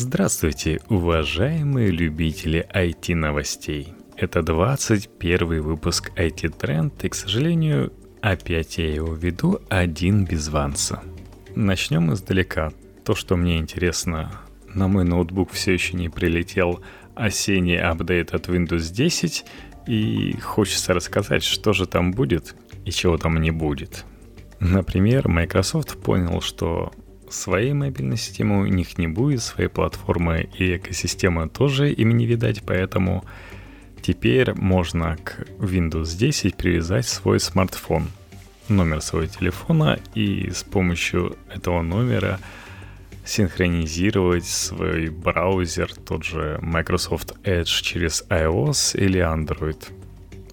Здравствуйте, уважаемые любители IT-новостей. Это 21 выпуск IT-тренд, и, к сожалению, опять я его веду один без Ванса. Начнем издалека. То, что мне интересно, на мой ноутбук все еще не прилетел осенний апдейт от Windows 10, и хочется рассказать, что же там будет и чего там не будет. Например, Microsoft понял, что Своей мобильной системы у них не будет, своей платформы и экосистемы тоже им не видать, поэтому теперь можно к Windows 10 привязать свой смартфон, номер своего телефона и с помощью этого номера синхронизировать свой браузер, тот же Microsoft Edge через iOS или Android.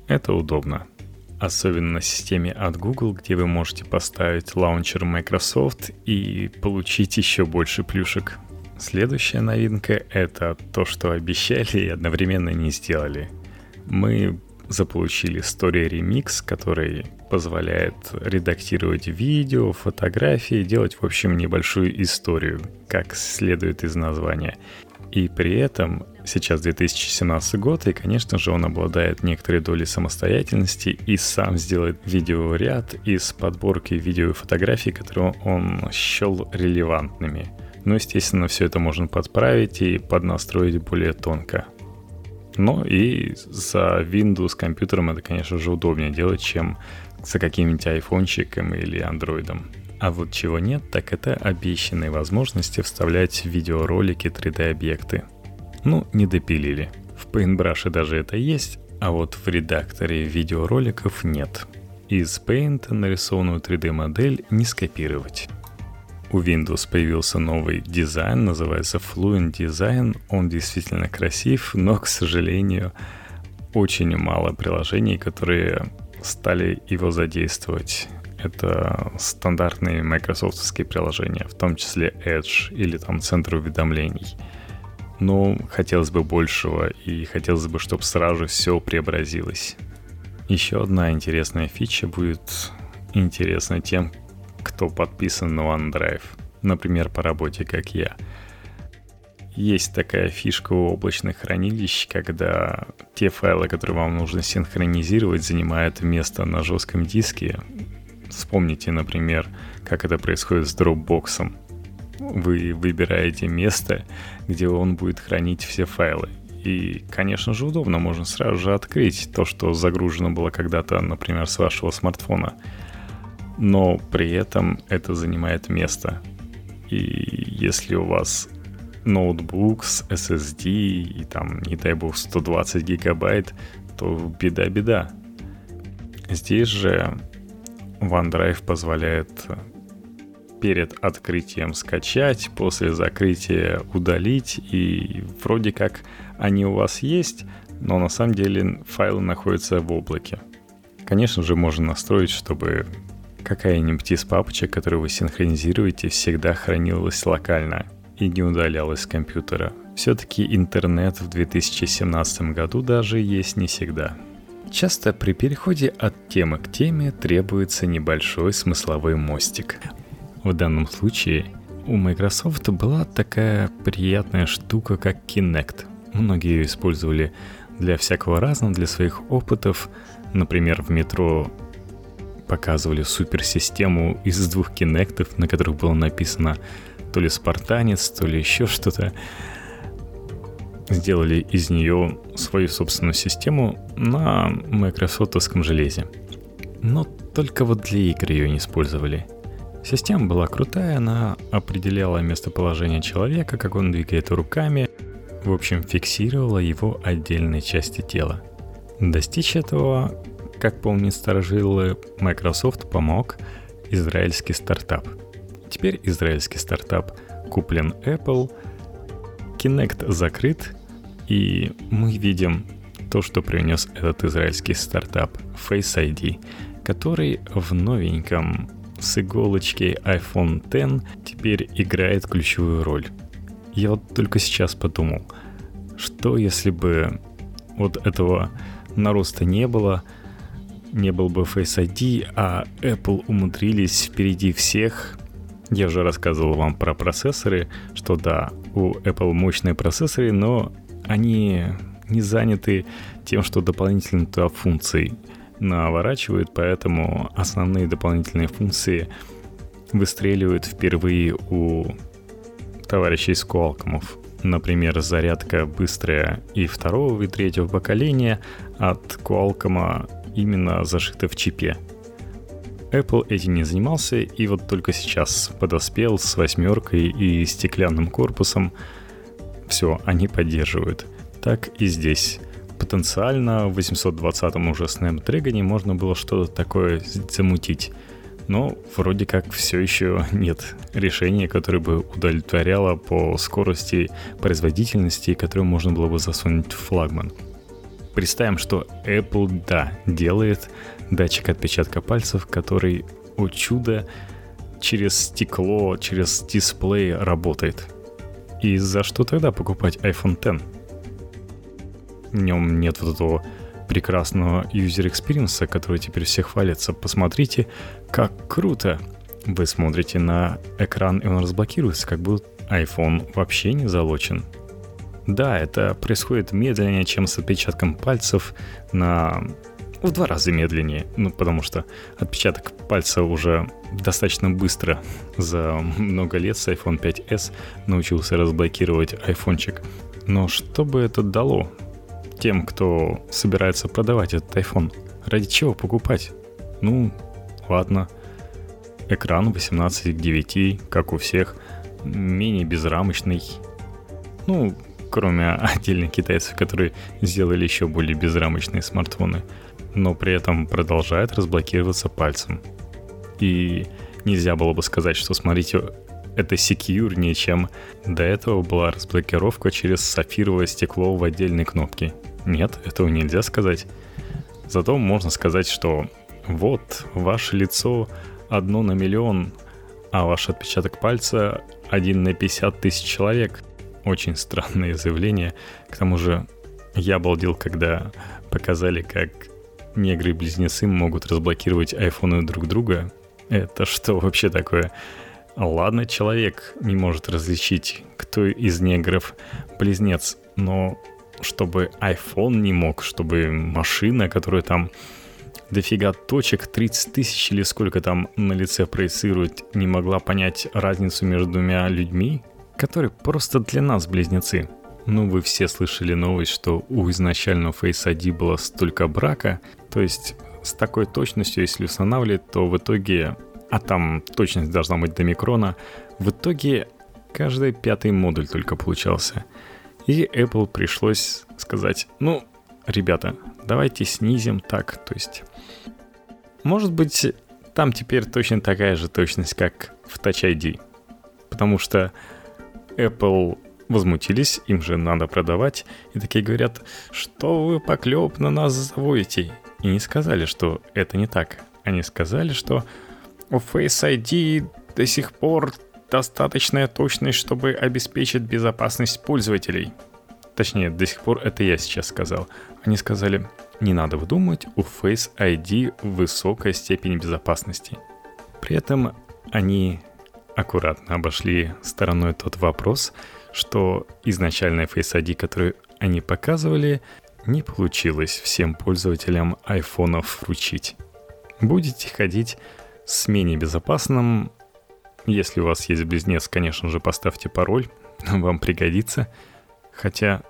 Это удобно особенно на системе от Google, где вы можете поставить лаунчер Microsoft и получить еще больше плюшек. Следующая новинка — это то, что обещали и одновременно не сделали. Мы заполучили Story Remix, который позволяет редактировать видео, фотографии, делать, в общем, небольшую историю, как следует из названия. И при этом сейчас 2017 год, и, конечно же, он обладает некоторой долей самостоятельности и сам сделает видеоряд из подборки видео и фотографий, которые он счел релевантными. Но, естественно, все это можно подправить и поднастроить более тонко. Но и за Windows компьютером это, конечно же, удобнее делать, чем за каким-нибудь айфончиком или андроидом. А вот чего нет, так это обещанные возможности вставлять в видеоролики 3D-объекты. Ну, не допилили. В Paintbrush даже это есть, а вот в редакторе видеороликов нет. Из Paint нарисованную 3D-модель не скопировать. У Windows появился новый дизайн, называется Fluent Design. Он действительно красив, но, к сожалению, очень мало приложений, которые стали его задействовать это стандартные майкрософтовские приложения, в том числе Edge или там центр уведомлений. Но хотелось бы большего, и хотелось бы, чтобы сразу все преобразилось. Еще одна интересная фича будет интересна тем, кто подписан на OneDrive, например, по работе, как я. Есть такая фишка у облачных хранилищ, когда те файлы, которые вам нужно синхронизировать, занимают место на жестком диске, Вспомните, например, как это происходит с Dropbox. Вы выбираете место, где он будет хранить все файлы. И, конечно же, удобно, можно сразу же открыть то, что загружено было когда-то, например, с вашего смартфона. Но при этом это занимает место. И если у вас ноутбук с SSD и там, не дай бог, 120 гигабайт, то беда-беда. Здесь же OneDrive позволяет перед открытием скачать, после закрытия удалить, и вроде как они у вас есть, но на самом деле файлы находятся в облаке. Конечно же, можно настроить, чтобы какая-нибудь из папочек, которую вы синхронизируете, всегда хранилась локально и не удалялась с компьютера. Все-таки интернет в 2017 году даже есть не всегда. Часто при переходе от темы к теме требуется небольшой смысловой мостик. В данном случае у Microsoft была такая приятная штука, как Kinect. Многие ее использовали для всякого разного, для своих опытов. Например, в метро показывали суперсистему из двух кинектов, на которых было написано то ли спартанец, то ли еще что-то сделали из нее свою собственную систему на майкрософтовском железе. Но только вот для игр ее не использовали. Система была крутая, она определяла местоположение человека, как он двигает руками, в общем, фиксировала его отдельные части тела. Достичь этого, как помнит старожилы, Microsoft помог израильский стартап. Теперь израильский стартап куплен Apple – Kinect закрыт, и мы видим то, что принес этот израильский стартап Face ID, который в новеньком с иголочки iPhone X теперь играет ключевую роль. Я вот только сейчас подумал, что если бы вот этого нароста не было, не был бы Face ID, а Apple умудрились впереди всех. Я уже рассказывал вам про процессоры, что да, у Apple мощные процессоры, но они не заняты тем, что дополнительные туда функции наворачивают, поэтому основные дополнительные функции выстреливают впервые у товарищей Qualcomm. Например, зарядка быстрая и второго, и третьего поколения от Qualcomm именно зашита в чипе. Apple этим не занимался, и вот только сейчас подоспел с восьмеркой и стеклянным корпусом. Все, они поддерживают. Так и здесь. Потенциально в 820 уже Snapdragon можно было что-то такое замутить. Но вроде как все еще нет решения, которое бы удовлетворяло по скорости, производительности, которое можно было бы засунуть в флагман. Представим, что Apple, да, делает датчик отпечатка пальцев, который, о чудо, через стекло, через дисплей работает. И за что тогда покупать iPhone X? В нем нет вот этого прекрасного user experience, который теперь все хвалятся. Посмотрите, как круто! Вы смотрите на экран, и он разблокируется, как будто iPhone вообще не залочен. Да, это происходит медленнее, чем с отпечатком пальцев на в два раза медленнее, ну, потому что отпечаток пальца уже достаточно быстро за много лет с iPhone 5s научился разблокировать айфончик. Но что бы это дало тем, кто собирается продавать этот iPhone? Ради чего покупать? Ну, ладно. Экран 18 к 9, как у всех, менее безрамочный. Ну, кроме отдельных китайцев, которые сделали еще более безрамочные смартфоны, но при этом продолжает разблокироваться пальцем. И нельзя было бы сказать, что, смотрите, это секьюрнее, чем до этого была разблокировка через сапфировое стекло в отдельной кнопке. Нет, этого нельзя сказать. Зато можно сказать, что вот, ваше лицо одно на миллион, а ваш отпечаток пальца один на 50 тысяч человек – очень странное заявление. К тому же я обалдел, когда показали, как негры-близнецы могут разблокировать айфоны друг друга. Это что вообще такое? Ладно, человек не может различить, кто из негров близнец, но чтобы iPhone не мог, чтобы машина, которая там дофига точек, 30 тысяч или сколько там на лице проецирует, не могла понять разницу между двумя людьми, которые просто для нас близнецы. Ну, вы все слышали новость, что у изначального Face ID было столько брака, то есть с такой точностью, если устанавливать, то в итоге, а там точность должна быть до микрона, в итоге каждый пятый модуль только получался. И Apple пришлось сказать, ну, ребята, давайте снизим так, то есть... Может быть, там теперь точно такая же точность, как в Touch ID. Потому что Apple возмутились, им же надо продавать, и такие говорят, что вы поклеп на нас заводите. И не сказали, что это не так. Они сказали, что у Face ID до сих пор достаточная точность, чтобы обеспечить безопасность пользователей. Точнее, до сих пор это я сейчас сказал. Они сказали, не надо выдумывать, у Face ID высокая степень безопасности. При этом они аккуратно обошли стороной тот вопрос, что изначальная Face ID, которую они показывали, не получилось всем пользователям айфонов вручить. Будете ходить с менее безопасным. Если у вас есть близнец, конечно же, поставьте пароль, вам пригодится. Хотя,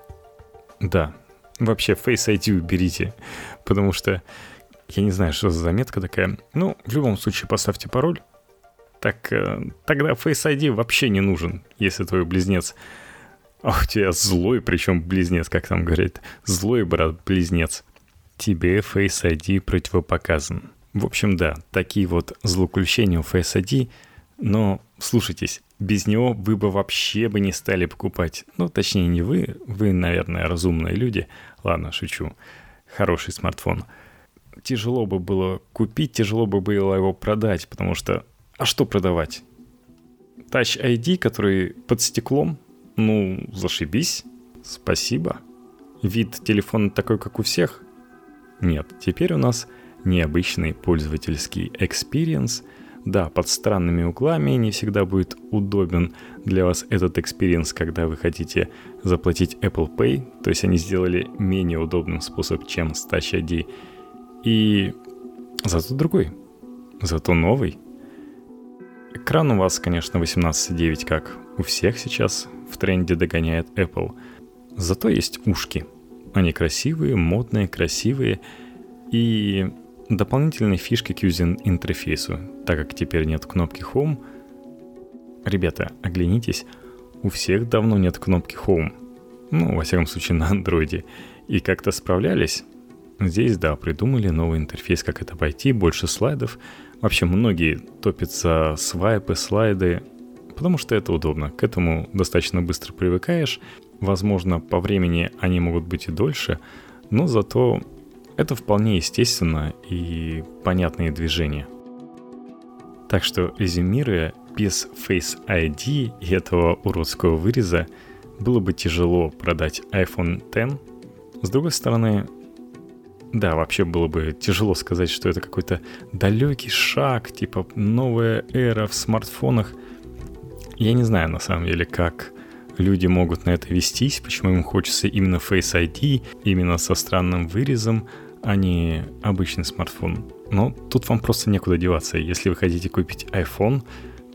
да, вообще Face ID уберите, потому что я не знаю, что за заметка такая. Ну, в любом случае поставьте пароль, так э, тогда Face ID вообще не нужен, если твой близнец а у тебя злой, причем близнец, как там говорят, злой брат-близнец. Тебе Face ID противопоказан. В общем, да, такие вот злоключения у Face ID, но слушайтесь, без него вы бы вообще бы не стали покупать. Ну, точнее, не вы, вы, наверное, разумные люди. Ладно, шучу. Хороший смартфон. Тяжело бы было купить, тяжело бы было его продать, потому что а что продавать? Touch ID, который под стеклом? Ну, зашибись. Спасибо. Вид телефона такой, как у всех? Нет, теперь у нас необычный пользовательский experience, Да, под странными углами не всегда будет удобен для вас этот experience, когда вы хотите заплатить Apple Pay, то есть они сделали менее удобным способ, чем с Touch ID. И зато другой, зато новый. Экран у вас, конечно, 18.9, как у всех сейчас в тренде догоняет Apple. Зато есть ушки. Они красивые, модные, красивые. И дополнительные фишки к юзер-интерфейсу, так как теперь нет кнопки Home. Ребята, оглянитесь, у всех давно нет кнопки Home. Ну, во всяком случае, на андроиде. И как-то справлялись. Здесь, да, придумали новый интерфейс, как это пойти, больше слайдов. Вообще, многие топятся свайпы, слайды, потому что это удобно. К этому достаточно быстро привыкаешь. Возможно, по времени они могут быть и дольше, но зато это вполне естественно и понятные движения. Так что, резюмируя, без Face ID и этого уродского выреза было бы тяжело продать iPhone X. С другой стороны, да, вообще было бы тяжело сказать, что это какой-то далекий шаг, типа новая эра в смартфонах. Я не знаю на самом деле, как люди могут на это вестись, почему им хочется именно Face ID, именно со странным вырезом, а не обычный смартфон. Но тут вам просто некуда деваться. Если вы хотите купить iPhone,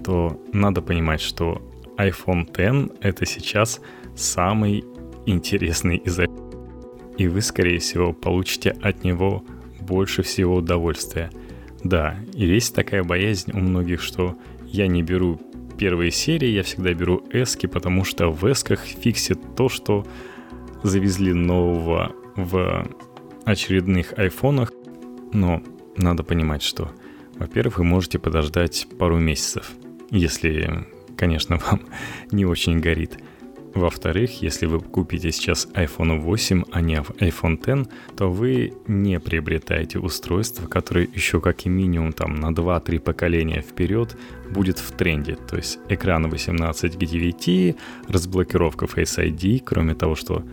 то надо понимать, что iPhone X это сейчас самый интересный из и вы, скорее всего, получите от него больше всего удовольствия. Да, и есть такая боязнь у многих, что я не беру первые серии, я всегда беру эски, потому что в эсках фиксит то, что завезли нового в очередных айфонах, но надо понимать, что, во-первых, вы можете подождать пару месяцев, если, конечно, вам не очень горит. Во-вторых, если вы купите сейчас iPhone 8, а не iPhone X, то вы не приобретаете устройство, которое еще как и минимум там на 2-3 поколения вперед будет в тренде. То есть экран 18 к 9, разблокировка Face ID, кроме того, что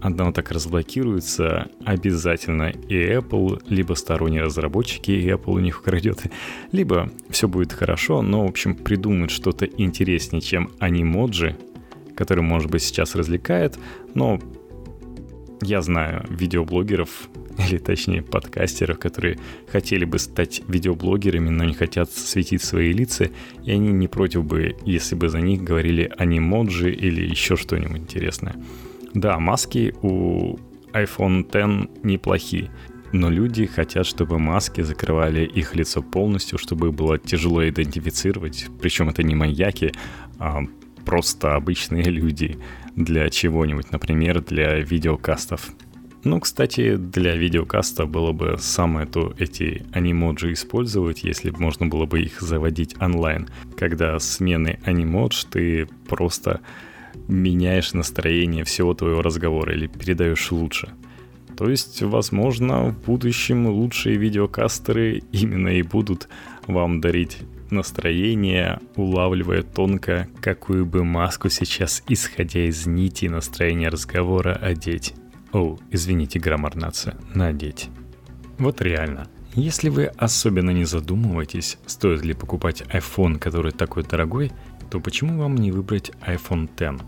оно так разблокируется, обязательно и Apple, либо сторонние разработчики, и Apple у них украдет, либо все будет хорошо, но, в общем, придумают что-то интереснее, чем анимоджи, который, может быть, сейчас развлекает, но я знаю видеоблогеров, или точнее подкастеров, которые хотели бы стать видеоблогерами, но не хотят светить свои лица, и они не против бы, если бы за них говорили анимоджи или еще что-нибудь интересное. Да, маски у iPhone X неплохие, но люди хотят, чтобы маски закрывали их лицо полностью, чтобы было тяжело идентифицировать. Причем это не маньяки, а просто обычные люди для чего-нибудь, например, для видеокастов. Ну, кстати, для видеокаста было бы самое то эти анимоджи использовать, если бы можно было бы их заводить онлайн. Когда смены анимодж ты просто меняешь настроение всего твоего разговора или передаешь лучше. То есть, возможно, в будущем лучшие видеокастеры именно и будут вам дарить настроение, улавливая тонко, какую бы маску сейчас, исходя из нити настроения разговора, одеть. О, извините, граммар нация, надеть. Вот реально. Если вы особенно не задумываетесь, стоит ли покупать iPhone, который такой дорогой, то почему вам не выбрать iPhone X?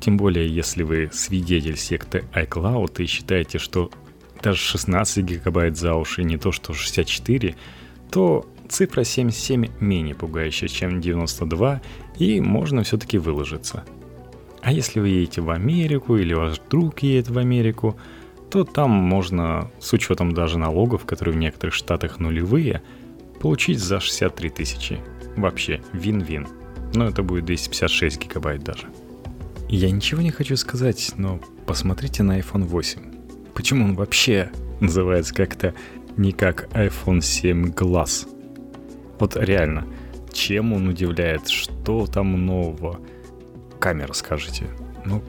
Тем более, если вы свидетель секты iCloud и считаете, что даже 16 гигабайт за уши не то что 64, то цифра 77 менее пугающая, чем 92, и можно все-таки выложиться. А если вы едете в Америку или ваш друг едет в Америку, то там можно, с учетом даже налогов, которые в некоторых штатах нулевые, получить за 63 тысячи. Вообще, вин-вин. Но это будет 256 гигабайт даже. Я ничего не хочу сказать, но посмотрите на iPhone 8. Почему он вообще называется как-то не как iPhone 7 Glass? Вот реально, чем он удивляет, что там нового? Камера, скажите. Ну,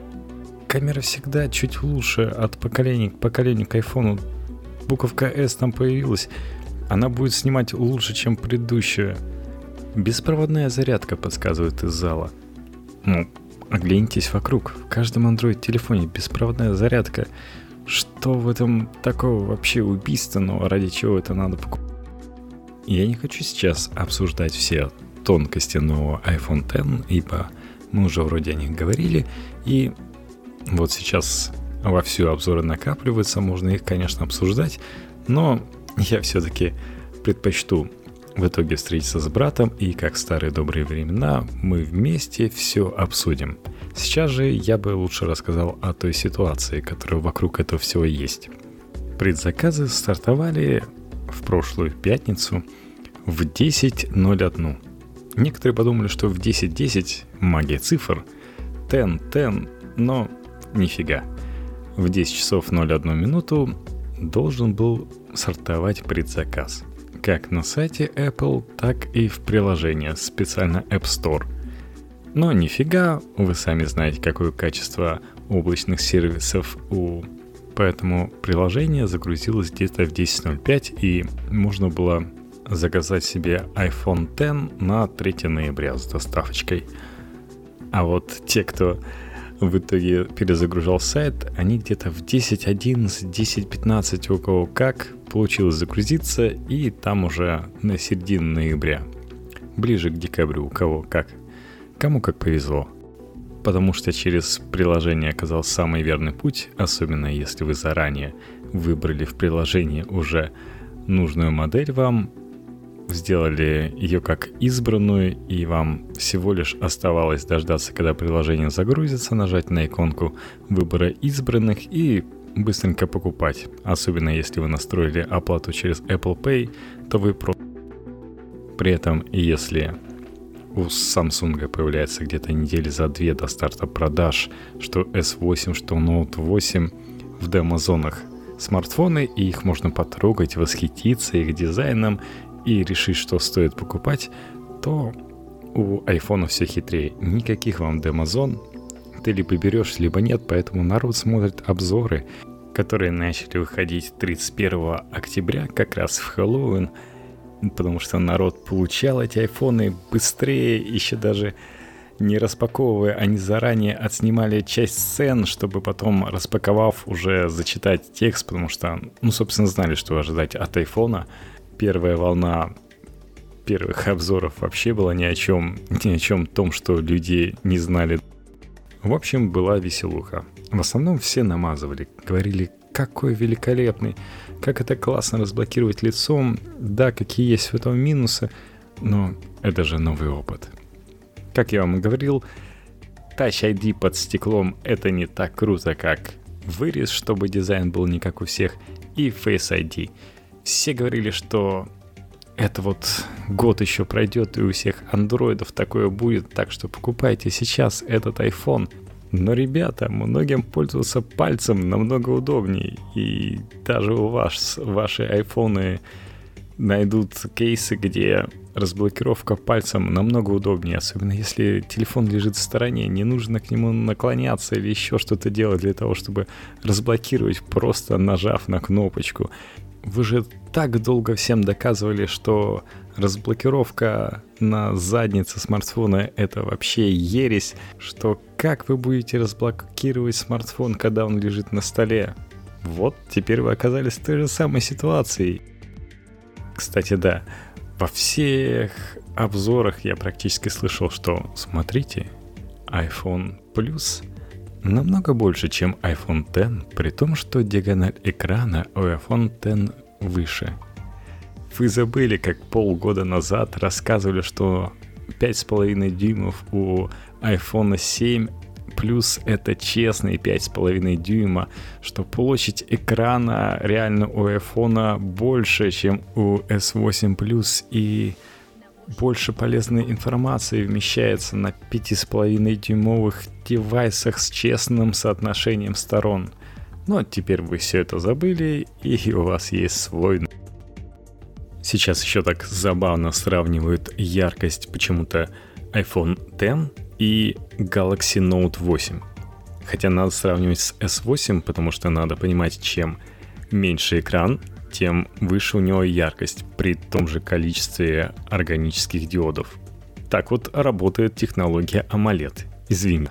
камера всегда чуть лучше от поколения к поколению к айфону. Буковка S там появилась. Она будет снимать лучше, чем предыдущая. Беспроводная зарядка подсказывает из зала. Ну, Оглянитесь вокруг. В каждом Android-телефоне беспроводная зарядка. Что в этом такого вообще убийственного, ради чего это надо покупать? Я не хочу сейчас обсуждать все тонкости нового iPhone X, ибо мы уже вроде о них говорили, и вот сейчас во всю обзоры накапливаются, можно их, конечно, обсуждать, но я все-таки предпочту в итоге встретиться с братом и, как в старые добрые времена, мы вместе все обсудим. Сейчас же я бы лучше рассказал о той ситуации, которая вокруг этого всего есть. Предзаказы стартовали в прошлую пятницу в 10.01. Некоторые подумали, что в 10.10 магия цифр, 10-10, но нифига. В 10 часов 01 минуту должен был сортовать предзаказ. Как на сайте Apple, так и в приложении, специально App Store. Но нифига, вы сами знаете, какое качество облачных сервисов у поэтому приложение загрузилось где-то в 10.05 и можно было заказать себе iPhone X на 3 ноября с доставочкой. А вот те, кто в итоге перезагружал сайт, они где-то в 10.11, 10.15 у кого как получилось загрузиться, и там уже на середине ноября, ближе к декабрю у кого как. Кому как повезло. Потому что через приложение оказался самый верный путь, особенно если вы заранее выбрали в приложении уже нужную модель вам, сделали ее как избранную, и вам всего лишь оставалось дождаться, когда приложение загрузится, нажать на иконку выбора избранных и быстренько покупать. Особенно если вы настроили оплату через Apple Pay, то вы про... При этом, если у Samsung появляется где-то недели за две до старта продаж, что S8, что Note 8 в демозонах смартфоны, и их можно потрогать, восхититься их дизайном и решить, что стоит покупать, то у iPhone все хитрее. Никаких вам демозон. Ты либо берешь, либо нет, поэтому народ смотрит обзоры, которые начали выходить 31 октября, как раз в Хэллоуин, потому что народ получал эти айфоны быстрее, еще даже не распаковывая, они заранее отснимали часть сцен, чтобы потом, распаковав, уже зачитать текст, потому что, ну, собственно, знали, что ожидать от айфона первая волна первых обзоров вообще была ни о чем, ни о чем том, что люди не знали. В общем, была веселуха. В основном все намазывали, говорили, какой великолепный, как это классно разблокировать лицом, да, какие есть в этом минусы, но это же новый опыт. Как я вам говорил, Touch ID под стеклом это не так круто, как вырез, чтобы дизайн был не как у всех, и Face ID — все говорили, что это вот год еще пройдет, и у всех андроидов такое будет, так что покупайте сейчас этот iPhone. Но, ребята, многим пользоваться пальцем намного удобнее, и даже у вас ваши айфоны найдут кейсы, где разблокировка пальцем намного удобнее, особенно если телефон лежит в стороне, не нужно к нему наклоняться или еще что-то делать для того, чтобы разблокировать, просто нажав на кнопочку. Вы же так долго всем доказывали, что разблокировка на заднице смартфона это вообще ересь, что как вы будете разблокировать смартфон, когда он лежит на столе? Вот, теперь вы оказались в той же самой ситуации. Кстати, да, во всех обзорах я практически слышал, что смотрите, iPhone Plus намного больше, чем iPhone X, при том, что диагональ экрана у iPhone X выше. Вы забыли, как полгода назад рассказывали, что 5,5 дюймов у iPhone 7 плюс это честные 5,5 дюйма, что площадь экрана реально у iPhone больше, чем у S8 Plus и больше полезной информации вмещается на 5,5 дюймовых девайсах с честным соотношением сторон. Но теперь вы все это забыли, и у вас есть свой... Сейчас еще так забавно сравнивают яркость почему-то iPhone X и Galaxy Note 8. Хотя надо сравнивать с S8, потому что надо понимать, чем меньше экран, тем выше у него яркость при том же количестве органических диодов. Так вот работает технология AMOLED. Извини.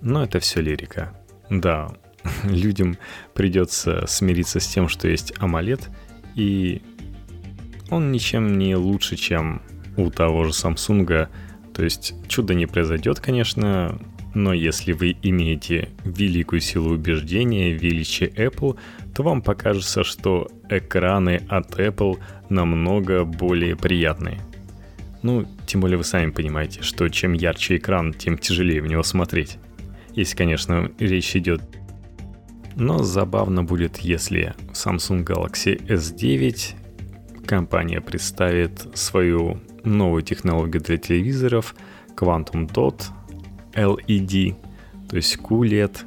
Но это все лирика. Да, людям придется смириться с тем, что есть AMOLED, и он ничем не лучше, чем у того же Samsung. То есть чудо не произойдет, конечно, но если вы имеете великую силу убеждения, величие Apple, то вам покажется, что экраны от Apple намного более приятные. Ну, тем более вы сами понимаете, что чем ярче экран, тем тяжелее в него смотреть. Если, конечно, речь идет. Но забавно будет, если Samsung Galaxy S9 компания представит свою новую технологию для телевизоров Quantum Dot LED, то есть QLED,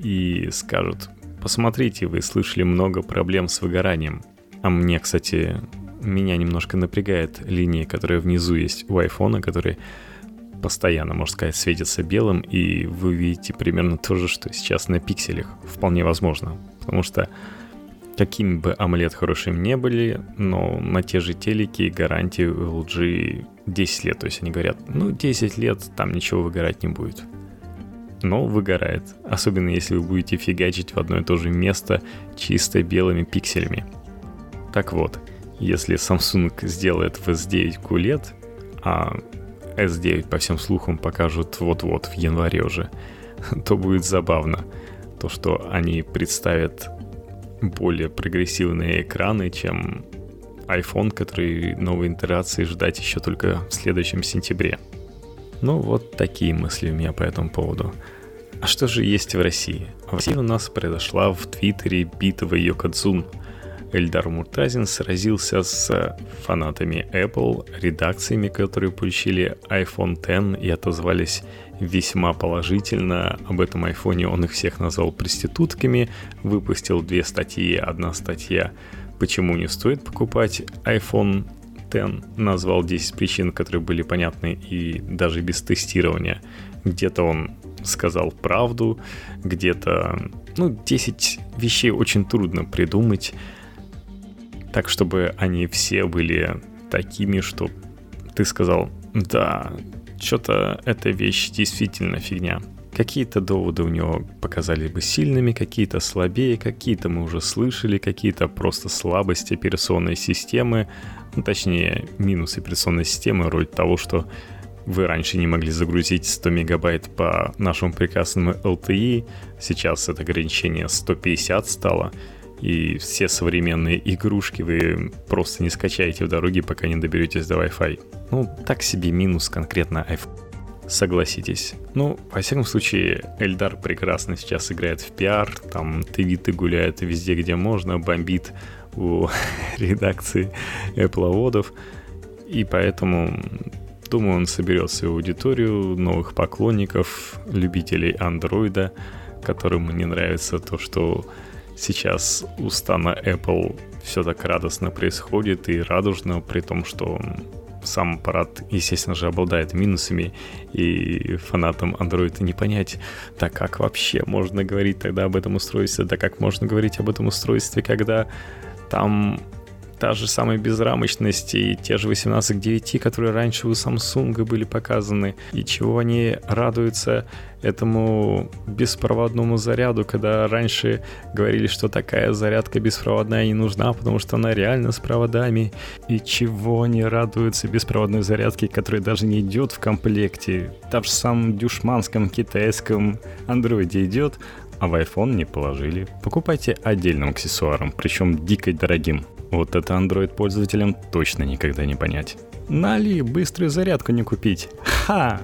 и скажут, посмотрите, вы слышали много проблем с выгоранием. А мне, кстати, меня немножко напрягает линии, которые внизу есть у айфона, которые постоянно, можно сказать, светятся белым, и вы видите примерно то же, что сейчас на пикселях. Вполне возможно. Потому что какими бы AMOLED хорошими не были, но на те же телеки гарантии LG 10 лет. То есть они говорят, ну 10 лет там ничего выгорать не будет. Но выгорает. Особенно если вы будете фигачить в одно и то же место чисто белыми пикселями. Так вот, если Samsung сделает в S9 QLED, а S9 по всем слухам покажут вот-вот в январе уже, то будет забавно. То, что они представят более прогрессивные экраны, чем iPhone, который новой итерации ждать еще только в следующем сентябре. Ну, вот такие мысли у меня по этому поводу. А что же есть в России? В России у нас произошла в Твиттере битва Йокадзун – Эльдар Муртазин сразился с фанатами Apple, редакциями, которые получили iPhone X и отозвались весьма положительно. Об этом айфоне он их всех назвал проститутками, выпустил две статьи. Одна статья «Почему не стоит покупать iPhone X», назвал 10 причин, которые были понятны и даже без тестирования. Где-то он сказал правду, где-то... Ну, 10 вещей очень трудно придумать, так, чтобы они все были такими, что ты сказал, да, что-то эта вещь действительно фигня. Какие-то доводы у него показали бы сильными, какие-то слабее, какие-то мы уже слышали, какие-то просто слабости операционной системы, ну, точнее, минусы операционной системы, роль того, что вы раньше не могли загрузить 100 мегабайт по нашему прекрасному LTE, сейчас это ограничение 150 стало, и все современные игрушки вы просто не скачаете в дороге, пока не доберетесь до Wi-Fi. Ну, так себе минус конкретно iPhone. Согласитесь. Ну, во всяком случае, Эльдар прекрасно сейчас играет в пиар, там твиты гуляют везде, где можно, бомбит у редакции Apple водов, и поэтому думаю, он соберет свою аудиторию, новых поклонников, любителей андроида, которым не нравится то, что сейчас у стана Apple все так радостно происходит и радужно, при том, что сам аппарат, естественно же, обладает минусами, и фанатам Android не понять, так как вообще можно говорить тогда об этом устройстве, да как можно говорить об этом устройстве, когда там та же самая безрамочность и те же 18 к 9, которые раньше у Samsung были показаны, и чего они радуются этому беспроводному заряду, когда раньше говорили, что такая зарядка беспроводная не нужна, потому что она реально с проводами, и чего они радуются беспроводной зарядке, которая даже не идет в комплекте, там же самом дюшманском китайском андроиде идет, а в iPhone не положили. Покупайте отдельным аксессуаром, причем дико дорогим. Вот это Android пользователям точно никогда не понять. Нали, быструю зарядку не купить. Ха!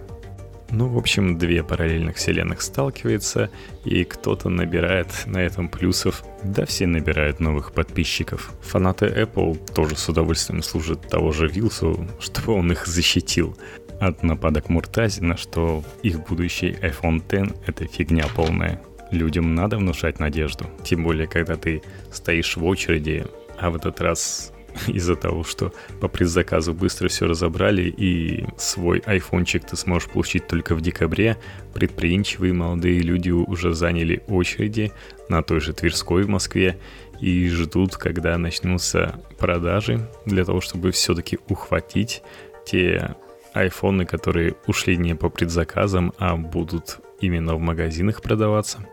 Ну, в общем, две параллельных вселенных сталкиваются, и кто-то набирает на этом плюсов, да все набирают новых подписчиков. Фанаты Apple тоже с удовольствием служат того же Вилсу, чтобы он их защитил от нападок Муртазина, что их будущий iPhone X — это фигня полная. Людям надо внушать надежду. Тем более, когда ты стоишь в очереди, а в этот раз из-за того, что по предзаказу быстро все разобрали и свой айфончик ты сможешь получить только в декабре, предприимчивые молодые люди уже заняли очереди на той же Тверской в Москве и ждут, когда начнутся продажи для того, чтобы все-таки ухватить те айфоны, которые ушли не по предзаказам, а будут именно в магазинах продаваться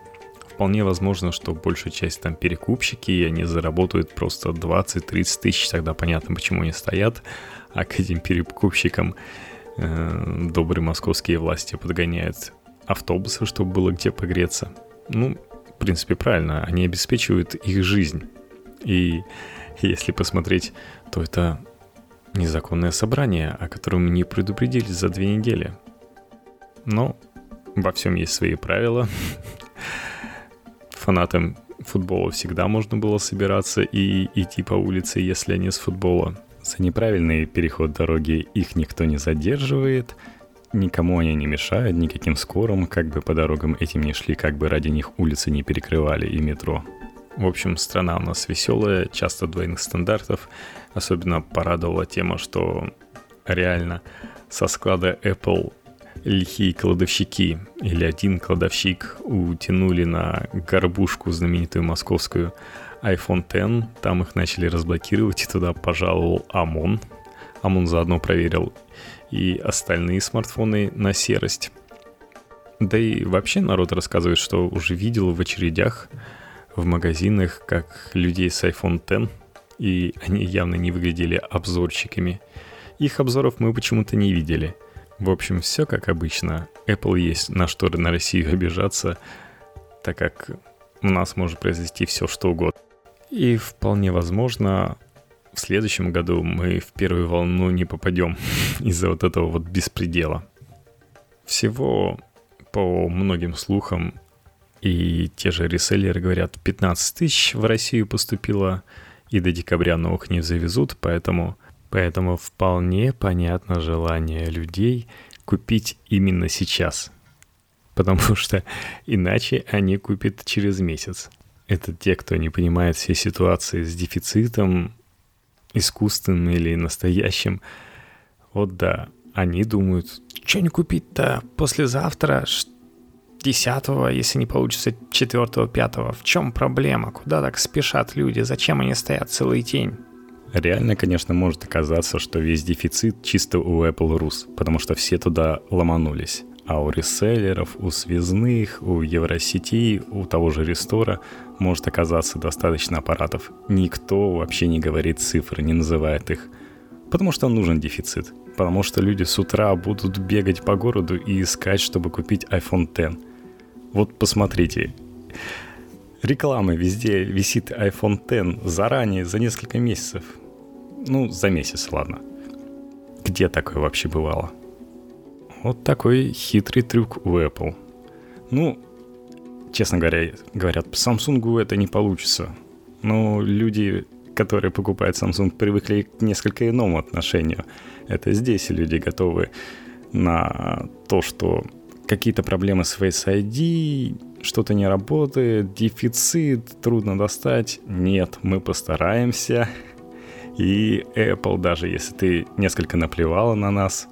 вполне возможно, что большая часть там перекупщики, и они заработают просто 20-30 тысяч, тогда понятно, почему они стоят, а к этим перекупщикам э, добрые московские власти подгоняют автобусы, чтобы было где погреться. Ну, в принципе, правильно, они обеспечивают их жизнь. И если посмотреть, то это незаконное собрание, о котором не предупредили за две недели. Но во всем есть свои правила. Фанатам футбола всегда можно было собираться и идти по улице, если они с футбола. За неправильный переход дороги их никто не задерживает, никому они не мешают, никаким скорым, как бы по дорогам этим не шли, как бы ради них улицы не перекрывали и метро. В общем, страна у нас веселая, часто двойных стандартов. Особенно порадовала тема, что реально со склада Apple лихие кладовщики или один кладовщик утянули на горбушку знаменитую московскую iPhone X. Там их начали разблокировать, и туда пожаловал ОМОН. ОМОН заодно проверил и остальные смартфоны на серость. Да и вообще народ рассказывает, что уже видел в очередях в магазинах как людей с iPhone X, и они явно не выглядели обзорщиками. Их обзоров мы почему-то не видели – в общем, все как обычно. Apple есть на что на Россию обижаться, так как у нас может произойти все что угодно. И вполне возможно, в следующем году мы в первую волну не попадем из-за вот этого вот беспредела. Всего по многим слухам, и те же реселлеры говорят, 15 тысяч в Россию поступило, и до декабря новых не завезут, поэтому Поэтому вполне понятно желание людей купить именно сейчас. Потому что иначе они купят через месяц. Это те, кто не понимает все ситуации с дефицитом, искусственным или настоящим. Вот да, они думают, что не купить-то послезавтра, 10 если не получится 4 5 В чем проблема? Куда так спешат люди? Зачем они стоят целый день? Реально, конечно, может оказаться, что весь дефицит чисто у Apple Rus, потому что все туда ломанулись. А у реселлеров, у связных, у Евросети, у того же Рестора может оказаться достаточно аппаратов. Никто вообще не говорит цифры, не называет их. Потому что нужен дефицит. Потому что люди с утра будут бегать по городу и искать, чтобы купить iPhone X. Вот посмотрите. Реклама везде висит iPhone X заранее, за несколько месяцев. Ну, за месяц, ладно. Где такое вообще бывало? Вот такой хитрый трюк у Apple. Ну, честно говоря, говорят, по Samsung это не получится. Но люди, которые покупают Samsung, привыкли к несколько иному отношению. Это здесь люди готовы на то, что какие-то проблемы с Face ID, что-то не работает, дефицит, трудно достать. Нет, мы постараемся. И Apple, даже если ты несколько наплевала на нас,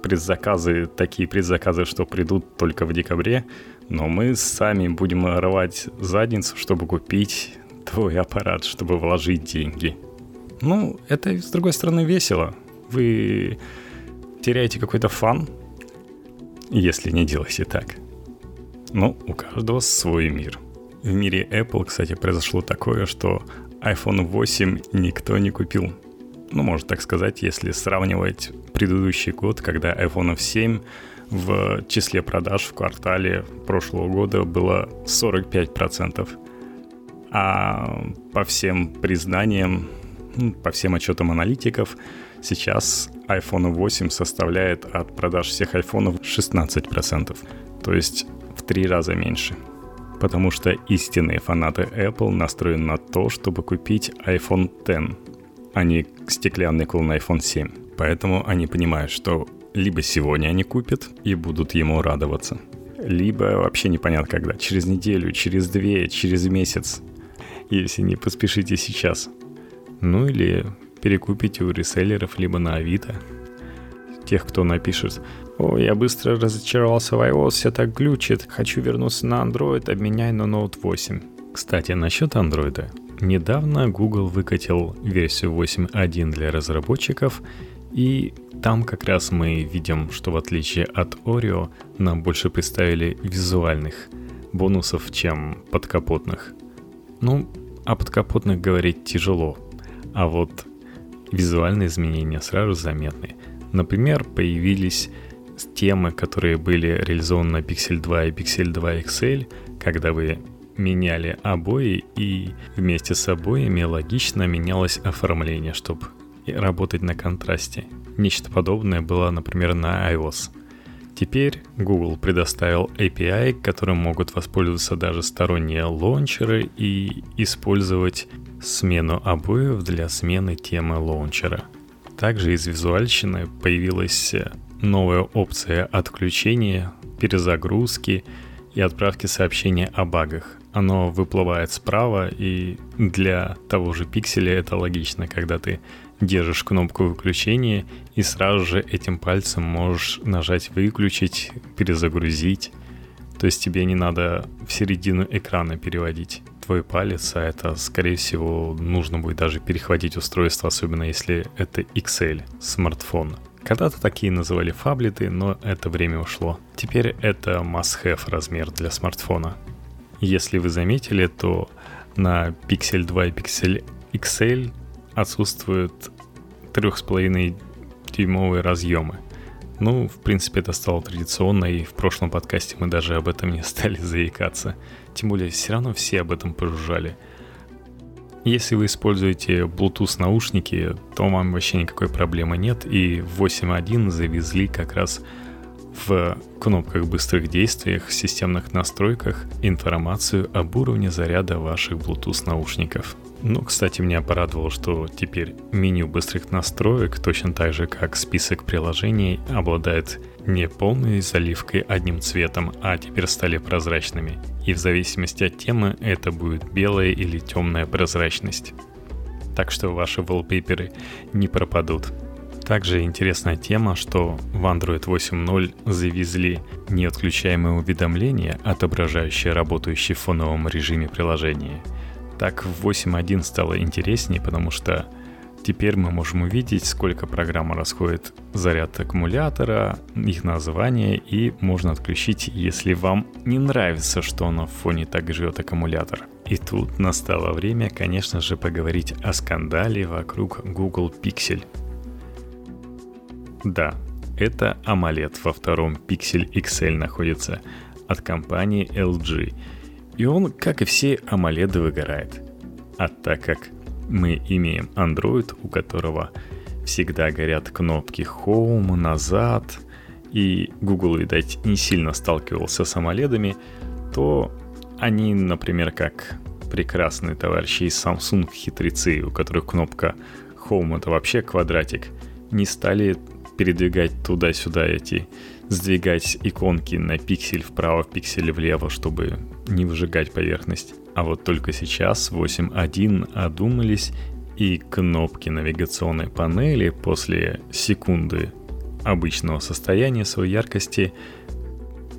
предзаказы, такие предзаказы, что придут только в декабре, но мы сами будем рвать задницу, чтобы купить твой аппарат, чтобы вложить деньги. Ну, это, с другой стороны, весело. Вы теряете какой-то фан, если не делаете так. Ну, у каждого свой мир. В мире Apple, кстати, произошло такое, что iPhone 8 никто не купил. Ну, можно так сказать, если сравнивать предыдущий год, когда iPhone 7 в числе продаж в квартале прошлого года было 45%. А по всем признаниям, ну, по всем отчетам аналитиков, сейчас iPhone 8 составляет от продаж всех iPhone 16%. То есть в три раза меньше. Потому что истинные фанаты Apple настроены на то, чтобы купить iPhone X, а не стеклянный клон iPhone 7. Поэтому они понимают, что либо сегодня они купят и будут ему радоваться, либо вообще непонятно когда, через неделю, через две, через месяц, если не поспешите сейчас. Ну или перекупите у реселлеров, либо на Авито. Тех, кто напишет о, я быстро разочаровался в iOS, все так глючит. Хочу вернуться на Android, обменяй на Note 8. Кстати, насчет Android. Недавно Google выкатил версию 8.1 для разработчиков, и там как раз мы видим, что в отличие от Oreo, нам больше представили визуальных бонусов, чем подкапотных. Ну, о подкапотных говорить тяжело, а вот визуальные изменения сразу заметны. Например, появились темы, которые были реализованы на Pixel 2 и Pixel 2 XL, когда вы меняли обои, и вместе с обоями логично менялось оформление, чтобы работать на контрасте. Нечто подобное было, например, на iOS. Теперь Google предоставил API, которым могут воспользоваться даже сторонние лаунчеры и использовать смену обоев для смены темы лаунчера. Также из визуальщины появилась новая опция отключения, перезагрузки и отправки сообщения о багах. Оно выплывает справа, и для того же пикселя это логично, когда ты держишь кнопку выключения и сразу же этим пальцем можешь нажать выключить, перезагрузить. То есть тебе не надо в середину экрана переводить твой палец, а это, скорее всего, нужно будет даже перехватить устройство, особенно если это XL смартфон. Когда-то такие называли фаблеты, но это время ушло. Теперь это must-have размер для смартфона. Если вы заметили, то на Pixel 2 и Pixel XL отсутствуют 3,5 дюймовые разъемы. Ну, в принципе, это стало традиционно, и в прошлом подкасте мы даже об этом не стали заикаться. Тем более, все равно все об этом пожужжали. Если вы используете Bluetooth наушники, то вам вообще никакой проблемы нет, и в 8.1 завезли как раз в кнопках быстрых действиях, в системных настройках информацию об уровне заряда ваших Bluetooth наушников. Ну, кстати, меня порадовало, что теперь меню быстрых настроек, точно так же как список приложений, обладает не полной заливкой одним цветом, а теперь стали прозрачными. И в зависимости от темы это будет белая или темная прозрачность. Так что ваши wallpaper не пропадут. Также интересная тема, что в Android 8.0 завезли неотключаемые уведомления, отображающие работающие в фоновом режиме приложения – так в 8.1 стало интереснее, потому что теперь мы можем увидеть, сколько программа расходит заряд аккумулятора, их название, и можно отключить, если вам не нравится, что на фоне так живет аккумулятор. И тут настало время, конечно же, поговорить о скандале вокруг Google Pixel. Да, это AMOLED во втором Pixel XL находится от компании LG – и он, как и все AMOLED, выгорает. А так как мы имеем Android, у которого всегда горят кнопки Home, назад, и Google, видать, не сильно сталкивался с AMOLED, то они, например, как прекрасные товарищи из Samsung хитрецы, у которых кнопка Home это вообще квадратик, не стали передвигать туда-сюда эти, сдвигать иконки на пиксель вправо, пиксель влево, чтобы не выжигать поверхность. А вот только сейчас 8.1 одумались и кнопки навигационной панели после секунды обычного состояния своей яркости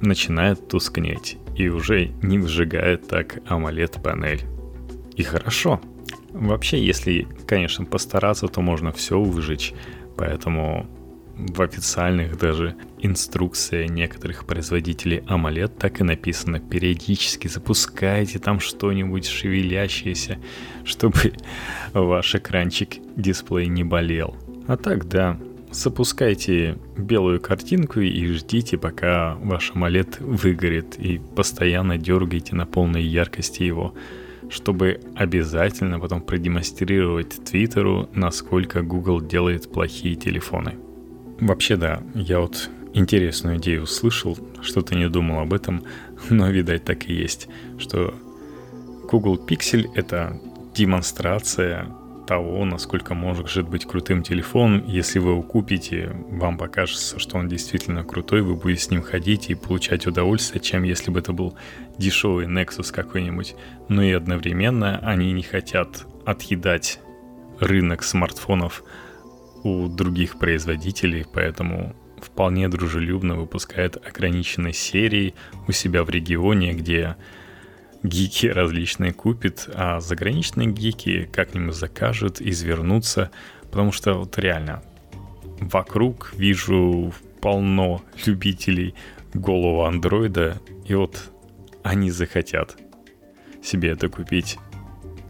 начинают тускнеть и уже не выжигает так AMOLED панель. И хорошо. Вообще, если, конечно, постараться, то можно все выжечь. Поэтому в официальных даже инструкциях некоторых производителей AMOLED так и написано периодически запускайте там что-нибудь шевелящееся, чтобы ваш экранчик дисплей не болел. А так да, запускайте белую картинку и ждите, пока ваш AMOLED выгорит и постоянно дергайте на полной яркости его, чтобы обязательно потом продемонстрировать Твиттеру, насколько Google делает плохие телефоны. Вообще да, я вот интересную идею услышал, что-то не думал об этом, но, видать, так и есть, что Google Pixel — это демонстрация того, насколько может быть крутым телефон. Если вы его купите, вам покажется, что он действительно крутой, вы будете с ним ходить и получать удовольствие, чем если бы это был дешевый Nexus какой-нибудь. Но и одновременно они не хотят отъедать рынок смартфонов у других производителей, поэтому вполне дружелюбно выпускает ограниченные серии у себя в регионе, где гики различные купит, а заграничные гики как-нибудь закажут, извернутся, потому что вот реально вокруг вижу полно любителей голого андроида, и вот они захотят себе это купить.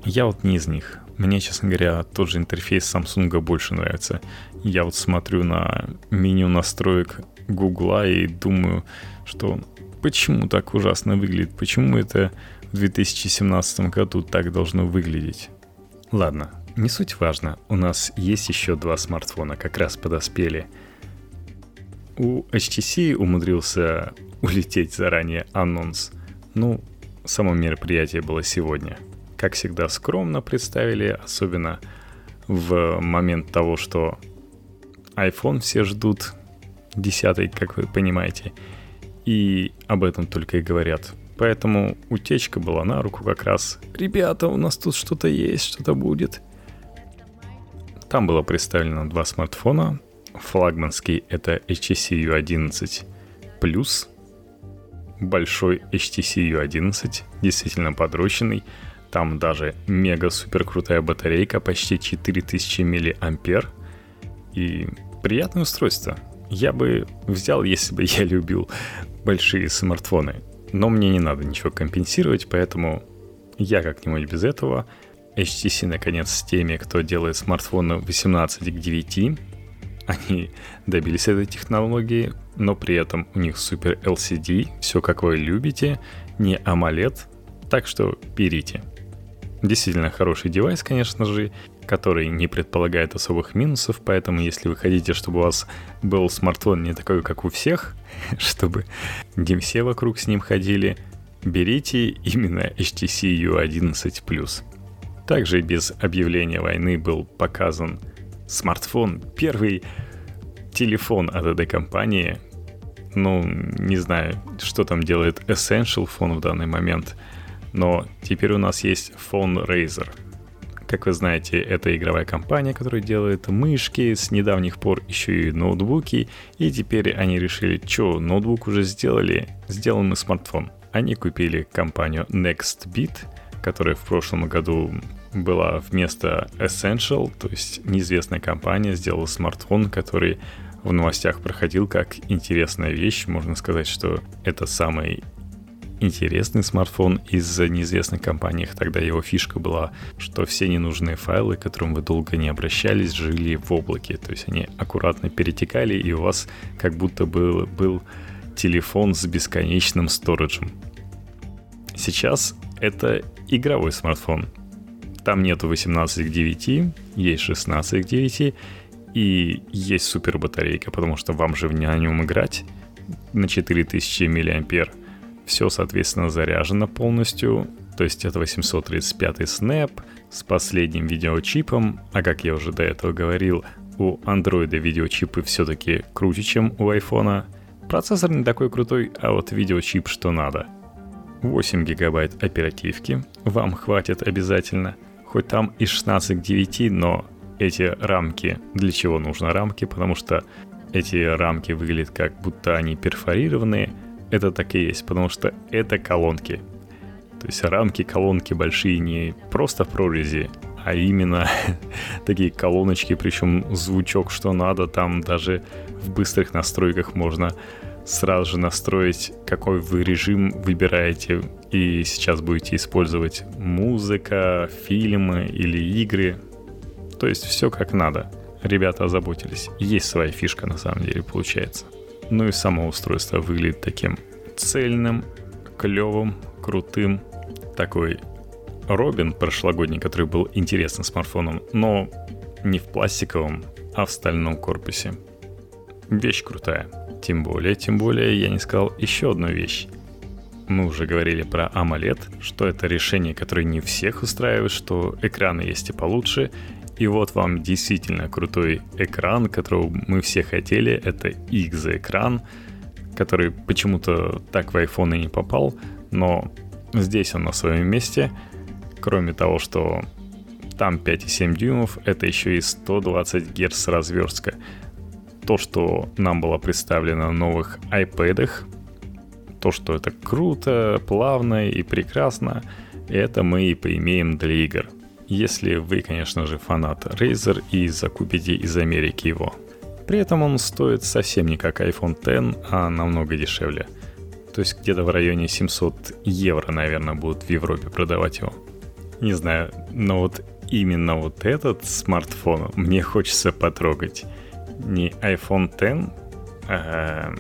Я вот не из них. Мне, честно говоря, тот же интерфейс Samsung больше нравится. Я вот смотрю на меню настроек Гугла и думаю, что почему так ужасно выглядит, почему это в 2017 году так должно выглядеть. Ладно, не суть важно, у нас есть еще два смартфона, как раз подоспели. У HTC умудрился улететь заранее анонс. Ну, само мероприятие было сегодня. Как всегда, скромно представили, особенно в момент того, что iPhone все ждут, 10, как вы понимаете, и об этом только и говорят. Поэтому утечка была на руку как раз. Ребята, у нас тут что-то есть, что-то будет. Там было представлено два смартфона. Флагманский это HTC U11 Plus, большой HTC U11, действительно подрощенный. Там даже мега-супер крутая батарейка, почти 4000 мАh. И приятное устройство. Я бы взял, если бы я любил большие смартфоны. Но мне не надо ничего компенсировать, поэтому я как-нибудь без этого. HTC, наконец, с теми, кто делает смартфоны 18 к 9, они добились этой технологии, но при этом у них супер LCD, все как вы любите, не AMOLED, так что берите. Действительно хороший девайс, конечно же, который не предполагает особых минусов, поэтому если вы хотите, чтобы у вас был смартфон не такой, как у всех, чтобы не все вокруг с ним ходили, берите именно HTC U11+. Также без объявления войны был показан смартфон, первый телефон от этой компании. Ну, не знаю, что там делает Essential Phone в данный момент, но теперь у нас есть Phone Razer — как вы знаете, это игровая компания, которая делает мышки, с недавних пор еще и ноутбуки, и теперь они решили, что, ноутбук уже сделали, сделаем мы смартфон. Они купили компанию NextBit, которая в прошлом году была вместо Essential, то есть неизвестная компания сделала смартфон, который в новостях проходил как интересная вещь. Можно сказать, что это самый интересный смартфон из неизвестных компаний. Тогда его фишка была, что все ненужные файлы, к которым вы долго не обращались, жили в облаке. То есть они аккуратно перетекали, и у вас как будто был, был телефон с бесконечным сториджем. Сейчас это игровой смартфон. Там нету 18 к 9, есть 16 к 9, и есть супер батарейка, потому что вам же на нем играть на 4000 мАh все, соответственно, заряжено полностью. То есть это 835 Snap с последним видеочипом. А как я уже до этого говорил, у Android видеочипы все-таки круче, чем у iPhone. Процессор не такой крутой, а вот видеочип что надо. 8 гигабайт оперативки вам хватит обязательно. Хоть там и 16 к 9, но эти рамки, для чего нужны рамки? Потому что эти рамки выглядят как будто они перфорированные, это так и есть, потому что это колонки. То есть рамки колонки большие не просто в прорези, а именно такие колоночки, причем звучок что надо, там даже в быстрых настройках можно сразу же настроить, какой вы режим выбираете, и сейчас будете использовать музыка, фильмы или игры. То есть все как надо. Ребята озаботились. Есть своя фишка на самом деле получается. Ну и само устройство выглядит таким цельным, клевым, крутым. Такой Робин прошлогодний, который был интересным смартфоном, но не в пластиковом, а в стальном корпусе. Вещь крутая. Тем более, тем более, я не сказал еще одну вещь. Мы уже говорили про AMOLED, что это решение, которое не всех устраивает, что экраны есть и получше. И вот вам действительно крутой экран, которого мы все хотели. Это X-экран, который почему-то так в iPhone и не попал, но здесь он на своем месте. Кроме того, что там 5,7 дюймов, это еще и 120 Гц разверстка. То, что нам было представлено на новых iPad, то, что это круто, плавно и прекрасно, это мы и поимеем для игр. Если вы, конечно же, фанат Razer и закупите из Америки его. При этом он стоит совсем не как iPhone X, а намного дешевле. То есть где-то в районе 700 евро, наверное, будут в Европе продавать его. Не знаю, но вот именно вот этот смартфон мне хочется потрогать. Не iPhone X, а,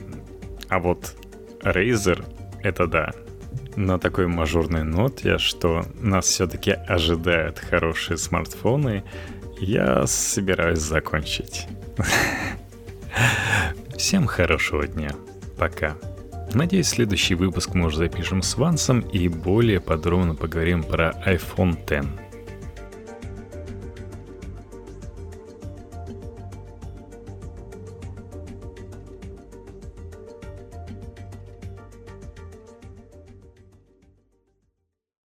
а вот Razer, это да. На такой мажорной ноте, что нас все-таки ожидают хорошие смартфоны, я собираюсь закончить. Всем хорошего дня. Пока. Надеюсь, следующий выпуск мы уже запишем с Вансом и более подробно поговорим про iPhone X.